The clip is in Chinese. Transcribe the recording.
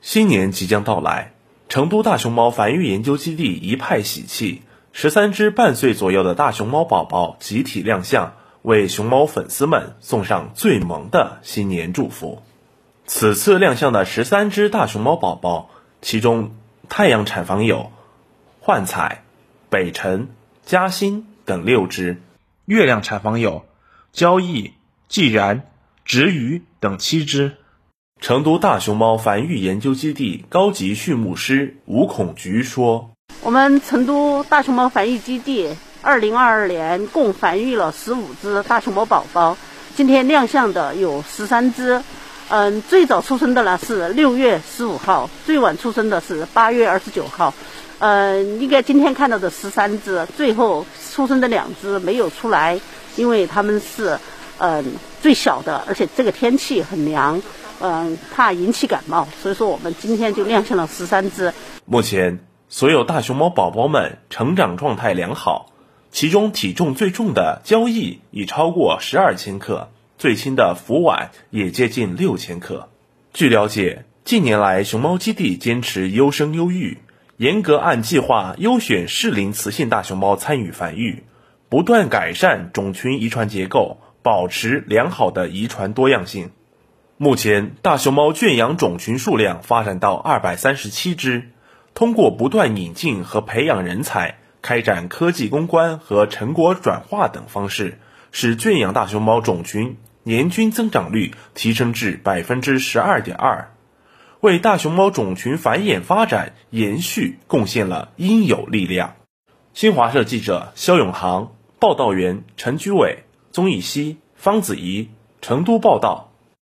新年即将到来，成都大熊猫繁育研究基地一派喜气，十三只半岁左右的大熊猫宝宝集体亮相，为熊猫粉丝们送上最萌的新年祝福。此次亮相的十三只大熊猫宝宝，其中太阳产房有幻彩、北辰、嘉欣等六只，月亮产房有交易、既然、直鱼等七只。成都大熊猫繁育研究基地高级畜牧师吴孔菊说：“我们成都大熊猫繁育基地二零二二年共繁育了十五只大熊猫宝宝，今天亮相的有十三只。嗯，最早出生的呢是六月十五号，最晚出生的是八月二十九号。嗯，应该今天看到的十三只，最后出生的两只没有出来，因为他们是嗯最小的，而且这个天气很凉。”嗯，怕引起感冒，所以说我们今天就亮相了十三只。目前，所有大熊猫宝宝们成长状态良好，其中体重最重的交易已超过十二千克，最轻的福碗也接近六千克。据了解，近年来熊猫基地坚持优生优育，严格按计划优选适龄雌性大熊猫参与繁育，不断改善种群遗传结构，保持良好的遗传多样性。目前，大熊猫圈养种群数量发展到二百三十七只。通过不断引进和培养人才，开展科技攻关和成果转化等方式，使圈养大熊猫种群年均增长率提升至百分之十二点二，为大熊猫种群繁衍发展延续贡献了应有力量。新华社记者肖永航，报道员陈居伟、宗义熙、方子怡，成都报道。